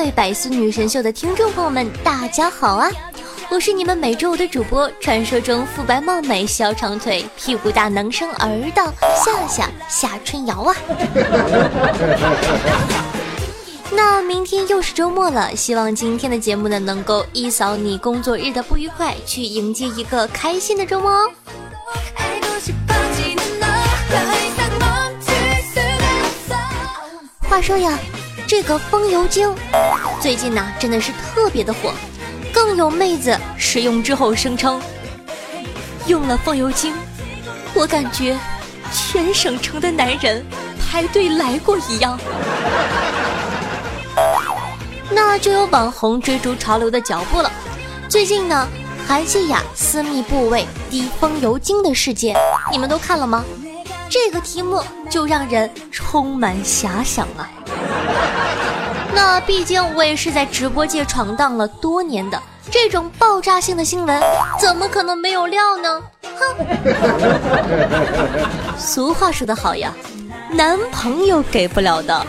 各位百思女神秀的听众朋友们，大家好啊！我是你们每周五的主播，传说中肤白貌美、小长腿、屁股大能生儿的夏夏夏春瑶啊！那明天又是周末了，希望今天的节目呢能够一扫你工作日的不愉快，去迎接一个开心的周末哦。话说呀。这个风油精最近呢真的是特别的火，更有妹子使用之后声称，用了风油精，我感觉全省城的男人排队来过一样。那就有网红追逐潮流的脚步了。最近呢，韩熙雅私密部位滴风油精的事件，你们都看了吗？这个题目就让人充满遐想啊。那毕竟我也是在直播界闯荡了多年的，这种爆炸性的新闻怎么可能没有料呢？哼！俗话说得好呀，男朋友给不了的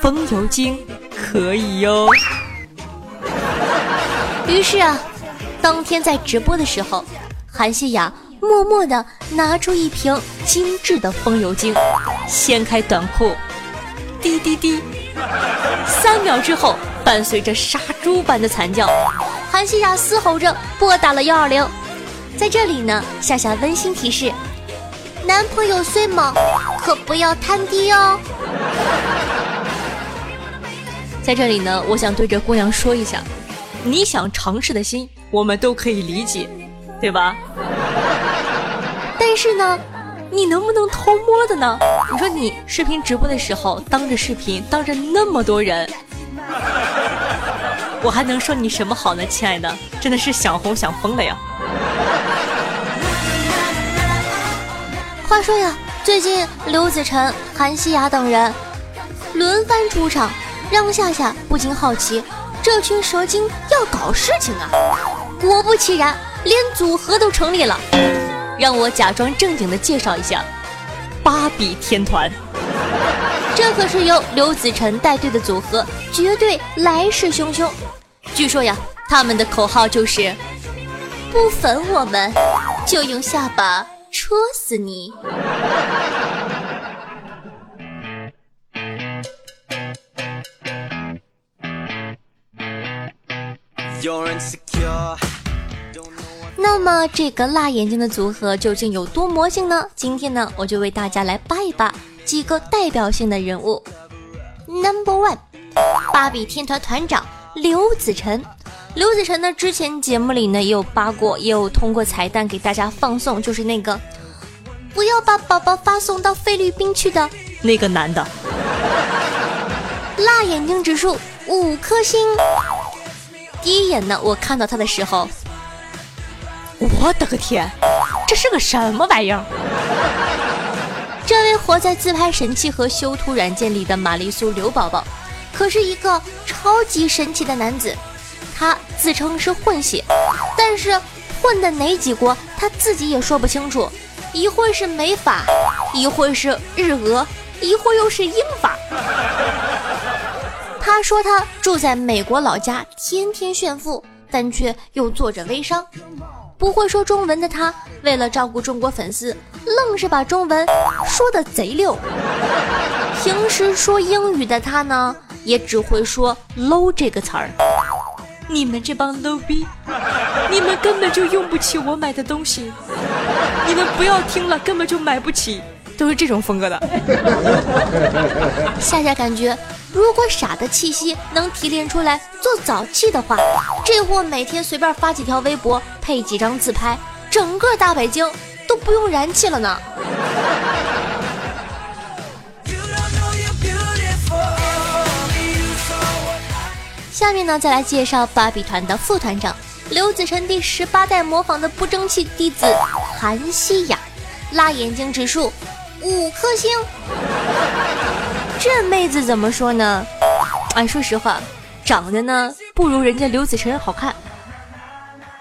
风油精可以哟。于是啊，当天在直播的时候，韩熙雅默默地拿出一瓶精致的风油精，掀开短裤，滴滴滴。三秒之后，伴随着杀猪般的惨叫，韩熙雅嘶吼着拨打了幺二零。在这里呢，夏夏温馨提示：男朋友虽猛，可不要贪低哦。在这里呢，我想对着姑娘说一下：你想尝试的心，我们都可以理解，对吧？但是呢。你能不能偷摸的呢？你说你视频直播的时候，当着视频，当着那么多人，我还能说你什么好呢？亲爱的，真的是想红想疯了呀！话说呀，最近刘子晨、韩熙雅等人轮番出场，让夏夏不禁好奇，这群蛇精要搞事情啊！果不其然，连组合都成立了。让我假装正经的介绍一下，芭比天团，这可是由刘子晨带队的组合，绝对来势汹汹。据说呀，他们的口号就是“不粉我们，就用下巴戳死你”。You're insecure. 那么这个辣眼睛的组合究竟有多魔性呢？今天呢，我就为大家来扒一扒几个代表性的人物。Number one，芭比天团团长刘子辰。刘子辰呢，之前节目里呢也有扒过，也有通过彩蛋给大家放送，就是那个不要把宝宝发送到菲律宾去的那个男的。辣眼睛指数五颗星。第一眼呢，我看到他的时候。我的个天，这是个什么玩意儿？这位活在自拍神器和修图软件里的玛丽苏刘宝宝，可是一个超级神奇的男子。他自称是混血，但是混的哪几国他自己也说不清楚。一会儿是美法，一会儿是日俄，一会儿又是英法。他说他住在美国老家，天天炫富，但却又做着微商。不会说中文的他，为了照顾中国粉丝，愣是把中文说的贼溜。平时说英语的他呢，也只会说 “low” 这个词儿。你们这帮 low 逼，你们根本就用不起我买的东西。你们不要听了，根本就买不起。都是这种风格的。夏夏感觉，如果傻的气息能提炼出来做早气的话，这货每天随便发几条微博，配几张自拍，整个大北京都不用燃气了呢。下面呢，再来介绍芭比团的副团长刘子晨第十八代模仿的不争气弟子韩熙雅，辣眼睛指数五颗星。这妹子怎么说呢？哎，说实话，长得呢不如人家刘子晨好看。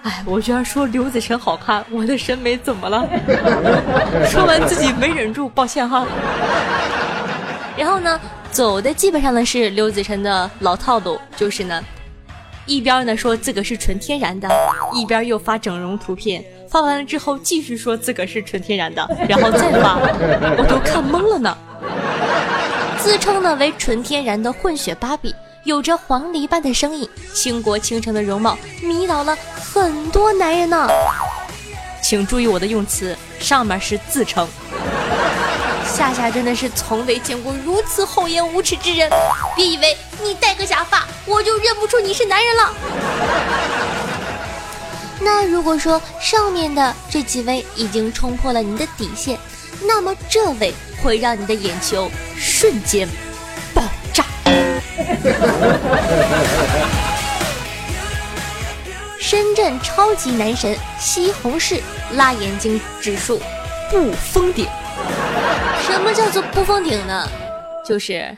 哎，我居然说刘子晨好看，我的审美怎么了？说完自己没忍住，抱歉哈。然后呢，走的基本上呢是刘子晨的老套路，就是呢，一边呢说自个是纯天然的，一边又发整容图片，发完了之后继续说自个是纯天然的，然后再发，我都看懵了呢。自称呢为纯天然的混血芭比。有着黄鹂般的声音，倾国倾城的容貌，迷倒了很多男人呢。请注意我的用词，上面是自称。夏夏真的是从未见过如此厚颜无耻之人。别以为你戴个假发，我就认不出你是男人了。那如果说上面的这几位已经冲破了你的底线，那么这位会让你的眼球瞬间爆炸。深圳超级男神西红柿辣眼睛指数不封顶。什么叫做不封顶呢？就是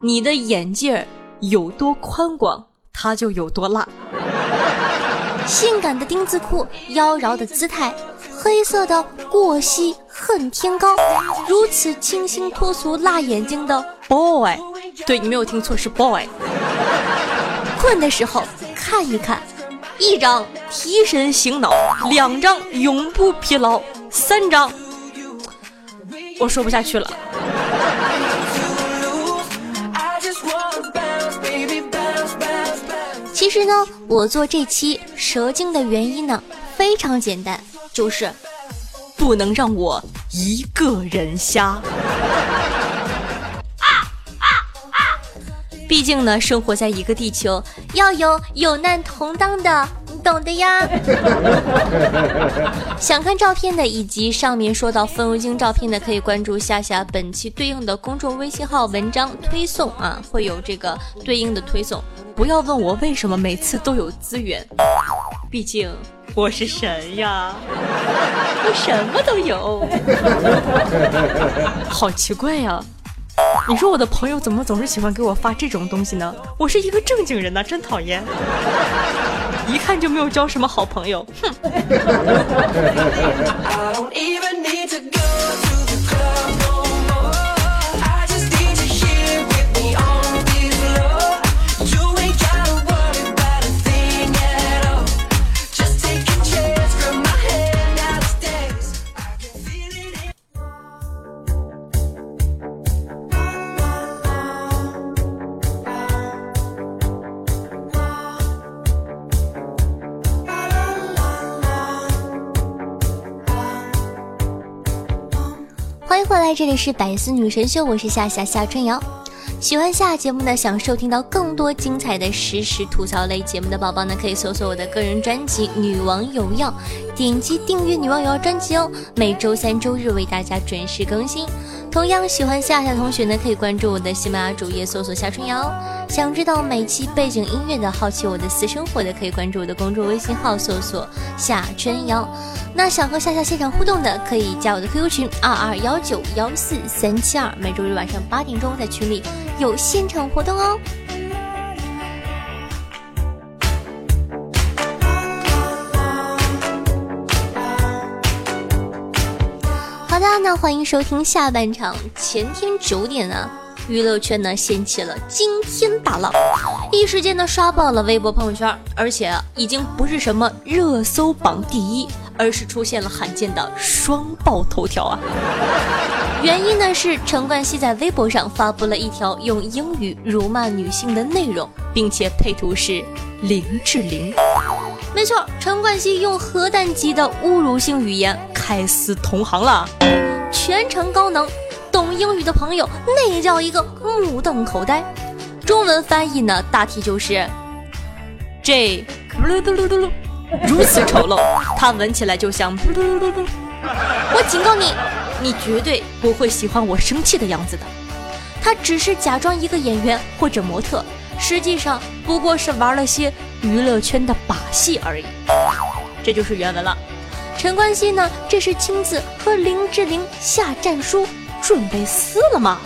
你的眼镜有多宽广，它就有多辣。性感的丁字裤，妖娆的姿态，黑色的过膝恨天高，如此清新脱俗辣眼睛的 boy。对你没有听错，是 boy。困的时候看一看，一张提神醒脑，两张永不疲劳，三张我说不下去了。实呢，我做这期蛇精的原因呢非常简单，就是不能让我一个人瞎。毕竟呢，生活在一个地球，要有有难同当的，你懂的呀。想看照片的，以及上面说到风油精照片的，可以关注夏夏本期对应的公众微信号文章推送啊，会有这个对应的推送。不要问我为什么每次都有资源，毕竟我是神呀，我什么都有。好奇怪呀。你说我的朋友怎么总是喜欢给我发这种东西呢？我是一个正经人呐，真讨厌，一看就没有交什么好朋友，哼。这里是百思女神秀，我是夏夏夏春瑶。喜欢下节目的，想收听到更多精彩的实时吐槽类节目的宝宝呢，可以搜索我的个人专辑《女王有药》，点击订阅《女王有药》专辑哦。每周三、周日为大家准时更新。同样喜欢夏夏同学呢，可以关注我的喜马拉雅主页，搜索夏春瑶。想知道每期背景音乐的，好奇我的私生活的，可以关注我的公众微信号，搜索夏春瑶。那想和夏夏现场互动的，可以加我的 QQ 群二二幺九幺四三七二，每周日晚上八点钟在群里有现场活动哦。那欢迎收听下半场。前天九点呢，娱乐圈呢掀起了惊天大浪，一时间呢刷爆了微博朋友圈，而且啊已经不是什么热搜榜第一。而是出现了罕见的双爆头条啊！原因呢是陈冠希在微博上发布了一条用英语辱骂女性的内容，并且配图是林志玲。没错，陈冠希用核弹级的侮辱性语言开撕同行了，全程高能，懂英语的朋友那叫一个目瞪口呆。中文翻译呢，大体就是这。如此丑陋，他闻起来就像……我警告你，你绝对不会喜欢我生气的样子的。他只是假装一个演员或者模特，实际上不过是玩了些娱乐圈的把戏而已。这就是原文了。陈冠希呢，这是亲自和林志玲下战书，准备撕了吗？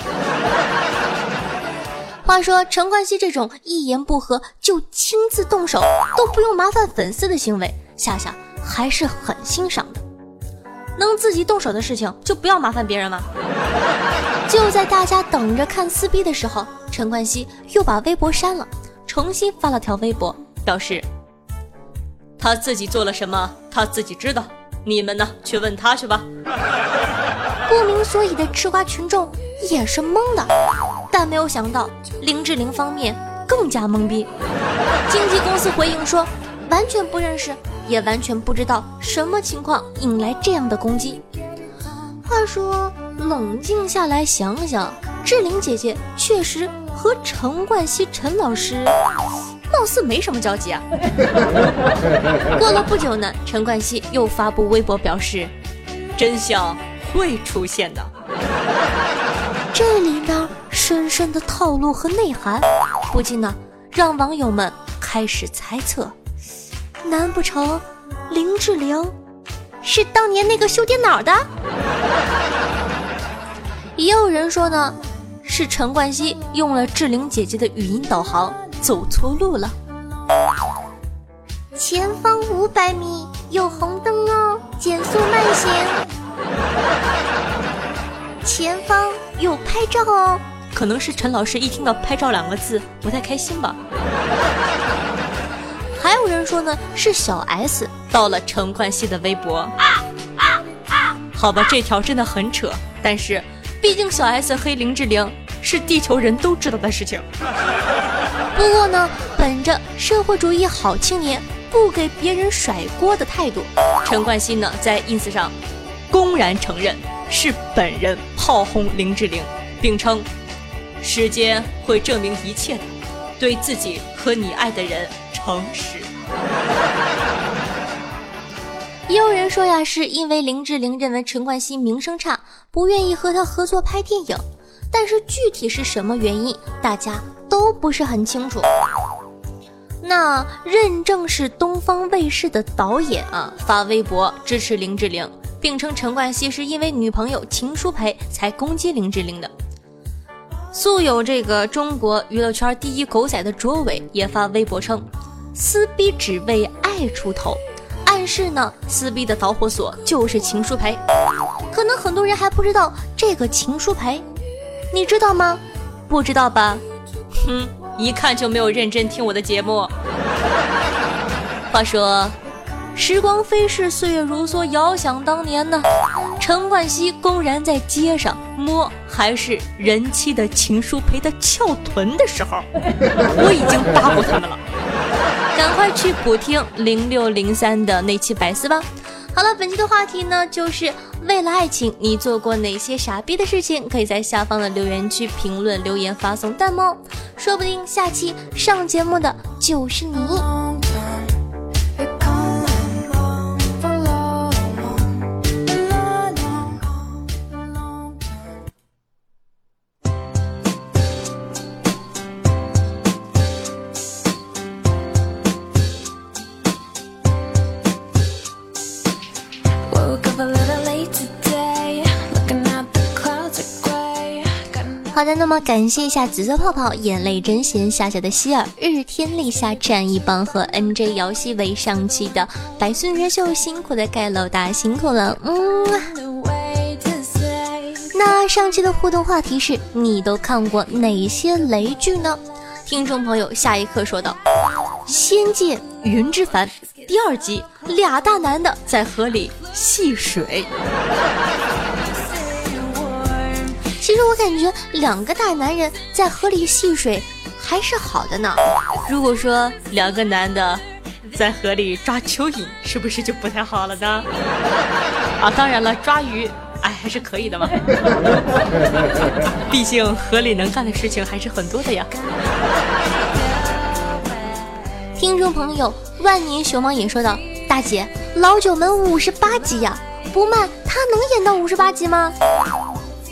话说陈冠希这种一言不合就亲自动手，都不用麻烦粉丝的行为，夏夏还是很欣赏的。能自己动手的事情，就不要麻烦别人了？就在大家等着看撕逼的时候，陈冠希又把微博删了，重新发了条微博，表示他自己做了什么，他自己知道。你们呢？去问他去吧。不明所以的吃瓜群众也是懵的，但没有想到林志玲方面更加懵逼。经纪公司回应说，完全不认识，也完全不知道什么情况引来这样的攻击。话说，冷静下来想想，志玲姐姐确实和陈冠希陈老师。貌似没什么交集啊。过了不久呢，陈冠希又发布微博表示，真相会出现的。这里面深深的套路和内涵，不禁呢让网友们开始猜测：难不成林志玲是当年那个修电脑的？也有人说呢，是陈冠希用了志玲姐姐的语音导航。走错路了，前方五百米有红灯哦，减速慢行。前方有拍照哦，可能是陈老师一听到“拍照”两个字不太开心吧。还有人说呢，是小 S 到了陈冠希的微博。好吧，这条真的很扯，但是毕竟小 S 黑林志玲是地球人都知道的事情。不过呢，本着社会主义好青年不给别人甩锅的态度，陈冠希呢在 ins 上公然承认是本人炮轰林志玲，并称时间会证明一切的，对自己和你爱的人诚实。也有人说呀，是因为林志玲认为陈冠希名声差，不愿意和他合作拍电影。但是具体是什么原因，大家都不是很清楚。那认证是东方卫视的导演啊，发微博支持林志玲，并称陈冠希是因为女朋友秦舒培才攻击林志玲的。素有这个中国娱乐圈第一狗仔的卓伟也发微博称，撕逼只为爱出头，是呢撕逼的导火索就是情书牌。可能很多人还不知道这个情书牌。你知道吗？不知道吧？哼，一看就没有认真听我的节目。话说，时光飞逝，岁月如梭，遥想当年呢，陈冠希公然在街上摸还是人妻的情书，陪他翘臀的时候，我已经扒过他们了。赶快去补听零六零三的那期百思吧。好了，本期的话题呢，就是为了爱情，你做过哪些傻逼的事情？可以在下方的留言区评论留言，发送弹幕，说不定下期上节目的就是你。好的，那么感谢一下紫色泡泡、眼泪真咸、夏夏的希尔、日天立夏、战一帮和 NJ 姚希为上期的百岁女秀辛苦的盖楼大辛苦了，嗯。那上期的互动话题是你都看过哪些雷剧呢？听众朋友下一刻说道：《仙剑云之凡》第二集，俩大男的在河里戏水。其实我感觉两个大男人在河里戏水还是好的呢。如果说两个男的在河里抓蚯蚓，是不是就不太好了呢？啊，当然了，抓鱼，哎，还是可以的嘛。毕竟河里能干的事情还是很多的呀。听众朋友，万年熊猫也说道：“大姐，老九门五十八集呀，不慢，他能演到五十八集吗？”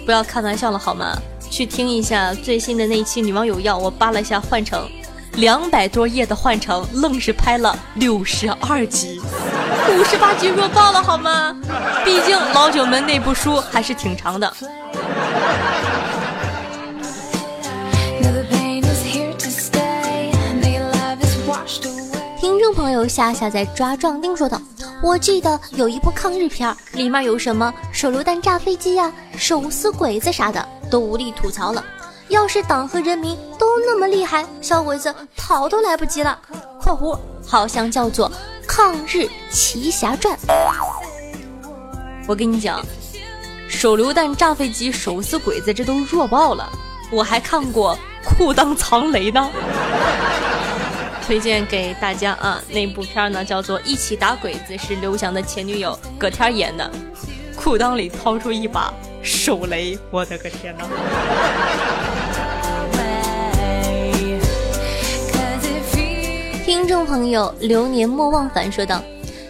不要开玩笑了好吗？去听一下最新的那一期《女王有药》，我扒了一下，幻城两百多页的幻城愣是拍了六十二集，五十八集弱爆了好吗？毕竟老九门那部书还是挺长的。听众朋友夏夏在抓壮丁说道：“我记得有一部抗日片，里面有什么手榴弹炸飞机呀、手撕鬼子啥的，都无力吐槽了。要是党和人民都那么厉害，小鬼子跑都来不及了。”（括弧好像叫做《抗日奇侠传》。）我跟你讲，手榴弹炸飞机、手撕鬼子，这都弱爆了。我还看过裤裆藏雷呢。推荐给大家啊！那部片呢叫做《一起打鬼子》，是刘翔的前女友葛天演的。裤裆里掏出一把手雷，我的个天哪！听众朋友，流年莫忘返说道：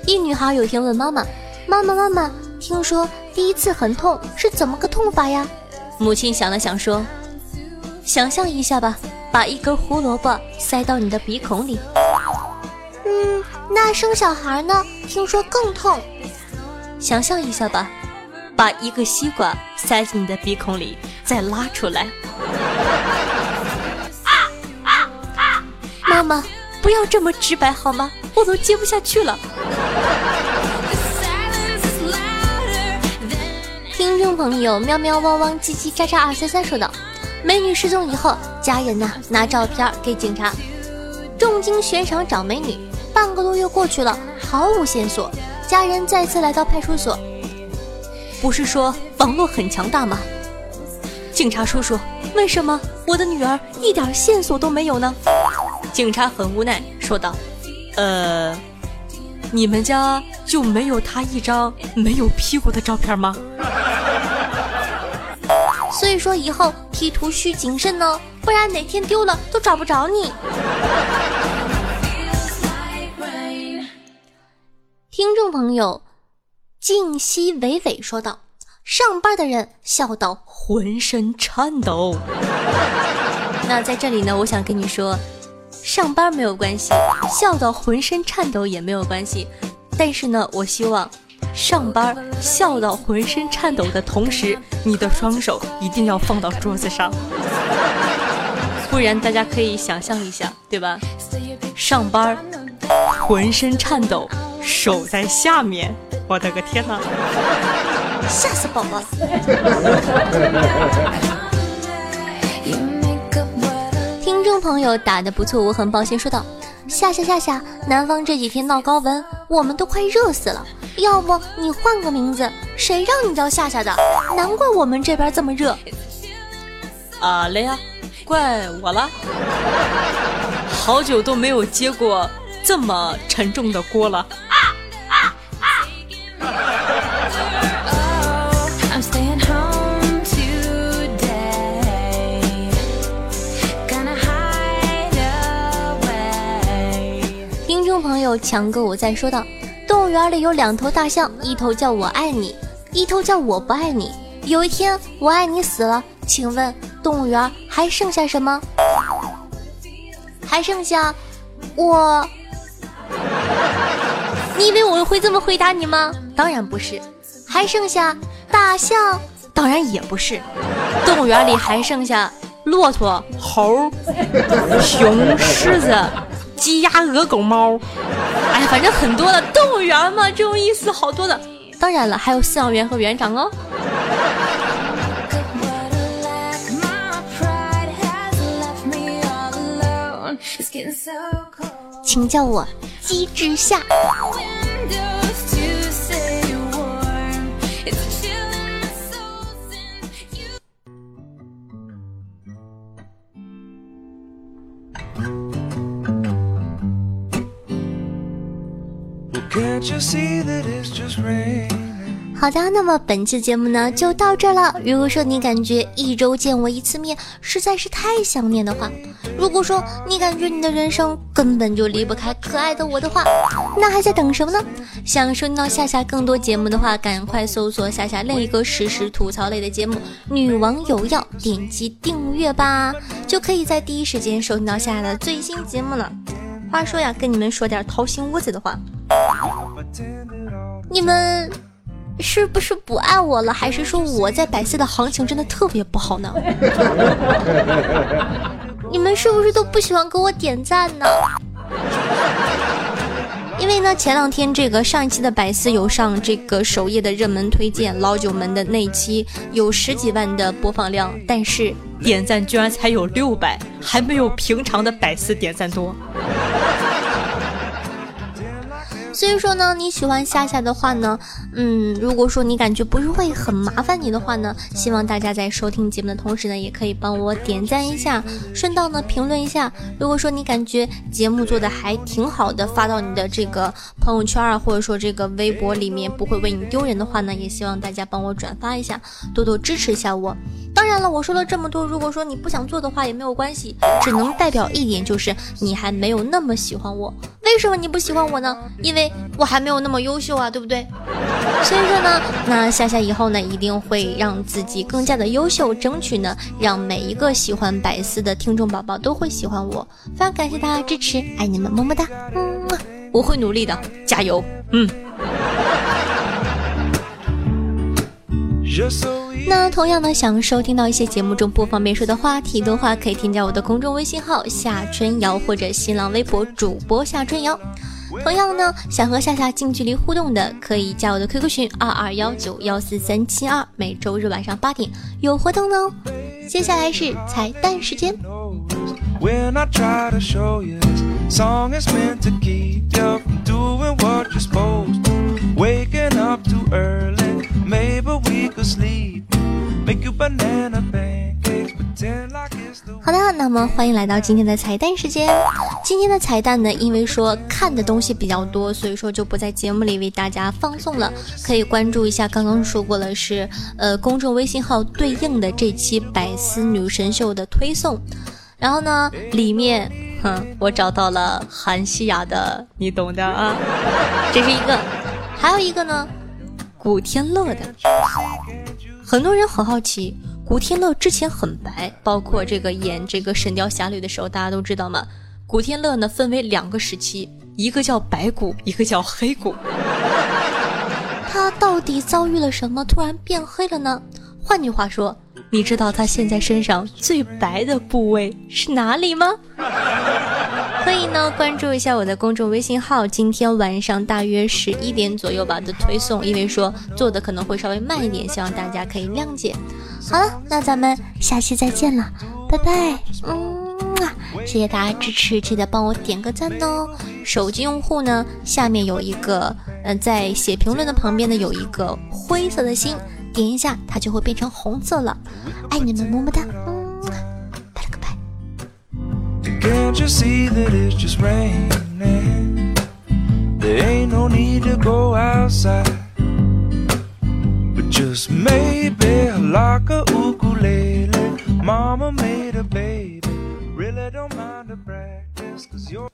一女孩有天问妈妈：“妈妈妈妈，听说第一次很痛，是怎么个痛法呀？”母亲想了想说：“想象一下吧。”把一根胡萝卜塞到你的鼻孔里，嗯，那生小孩呢？听说更痛。想象一下吧，把一个西瓜塞进你的鼻孔里，再拉出来。妈妈，不要这么直白好吗？我都接不下去了。听众朋友，喵喵汪汪叽叽喳喳二三三说道。美女失踪以后，家人呢拿照片给警察，重金悬赏找美女。半个多月过去了，毫无线索。家人再次来到派出所，不是说网络很强大吗？警察叔叔，为什么我的女儿一点线索都没有呢？警察很无奈说道：“呃，你们家就没有她一张没有 P 过的照片吗？”所以说以后 P 图需谨慎哦，不然哪天丢了都找不着你。听众朋友，静息伟伟说道：“上班的人笑到浑身颤抖。”那在这里呢，我想跟你说，上班没有关系，笑到浑身颤抖也没有关系，但是呢，我希望。上班笑到浑身颤抖的同时，你的双手一定要放到桌子上，不然大家可以想象一下，对吧？上班浑身颤抖，手在下面，我的个天哪，吓死宝宝了！听众朋友打的不错，我很抱歉说道：夏夏夏夏，南方这几天闹高温，我们都快热死了。要不你换个名字？谁让你叫夏夏的？难怪我们这边这么热。啊嘞呀，怪我了。好久都没有接过这么沉重的锅了。听众朋友，强哥，我在说道。动物园里有两头大象，一头叫我爱你，一头叫我不爱你。有一天，我爱你死了，请问动物园还剩下什么？还剩下我？你以为我会这么回答你吗？当然不是。还剩下大象？当然也不是。动物园里还剩下骆驼、猴、熊、狮子。鸡鸭鹅狗猫，哎呀，反正很多的动物园吗，这种意思好多的。当然了，还有饲养员和园长哦。请叫我机智夏。好的，那么本期节目呢就到这了。如果说你感觉一周见我一次面实在是太想念的话，如果说你感觉你的人生根本就离不开可爱的我的话，那还在等什么呢？想收听到夏夏更多节目的话，赶快搜索夏夏另一个实时吐槽类的节目《女王有药》，点击订阅吧，就可以在第一时间收听到夏夏的最新节目了。话说呀，跟你们说点掏心窝子的话，你们。是不是不爱我了，还是说我在百思的行情真的特别不好呢？你们是不是都不喜欢给我点赞呢？因为呢，前两天这个上一期的百思有上这个首页的热门推荐老九门的那一期有十几万的播放量，但是点赞居然才有六百，还没有平常的百思点赞多。所以说呢，你喜欢夏夏的话呢，嗯，如果说你感觉不是会很麻烦你的话呢，希望大家在收听节目的同时呢，也可以帮我点赞一下，顺道呢评论一下。如果说你感觉节目做的还挺好的，发到你的这个朋友圈啊，或者说这个微博里面不会为你丢人的话呢，也希望大家帮我转发一下，多多支持一下我。当然了，我说了这么多，如果说你不想做的话也没有关系，只能代表一点，就是你还没有那么喜欢我。为什么你不喜欢我呢？因为我还没有那么优秀啊，对不对？所以说呢，那夏夏以后呢，一定会让自己更加的优秀，争取呢，让每一个喜欢百思的听众宝宝都会喜欢我。非常感谢大家支持，爱你们，么么哒，嗯，我会努力的，加油，嗯。那同样呢，想收听到一些节目中不方便说的话题的话，可以添加我的公众微信号夏春瑶或者新浪微博主播夏春瑶。同样呢，想和夏夏近距离互动的，可以加我的 QQ 群二二幺九幺四三七二，每周日晚上八点有活动哦。接下来是彩蛋时间。好的，那么欢迎来到今天的彩蛋时间。今天的彩蛋呢，因为说看的东西比较多，所以说就不在节目里为大家放送了。可以关注一下，刚刚说过了是呃公众微信号对应的这期百思女神秀的推送。然后呢，里面哼，我找到了韩熙雅的，你懂的啊，这是一个，还有一个呢，古天乐的。很多人很好奇。古天乐之前很白，包括这个演这个《神雕侠侣》的时候，大家都知道吗？古天乐呢分为两个时期，一个叫白骨，一个叫黑骨。他到底遭遇了什么，突然变黑了呢？换句话说，你知道他现在身上最白的部位是哪里吗？可以呢，关注一下我的公众微信号，今天晚上大约十一点左右吧的推送，因为说做的可能会稍微慢一点，希望大家可以谅解。好了，那咱们下期再见了，拜拜。嗯啊，谢谢大家支持，记得帮我点个赞哦。手机用户呢，下面有一个，嗯，在写评论的旁边呢有一个灰色的心，点一下它就会变成红色了。爱你们，么么哒。嗯，拜了个拜。Can't you see that it's just raining? There ain't no need to go outside. But just maybe like a ukulele. Mama made a baby. Really don't mind the practice, cause you're.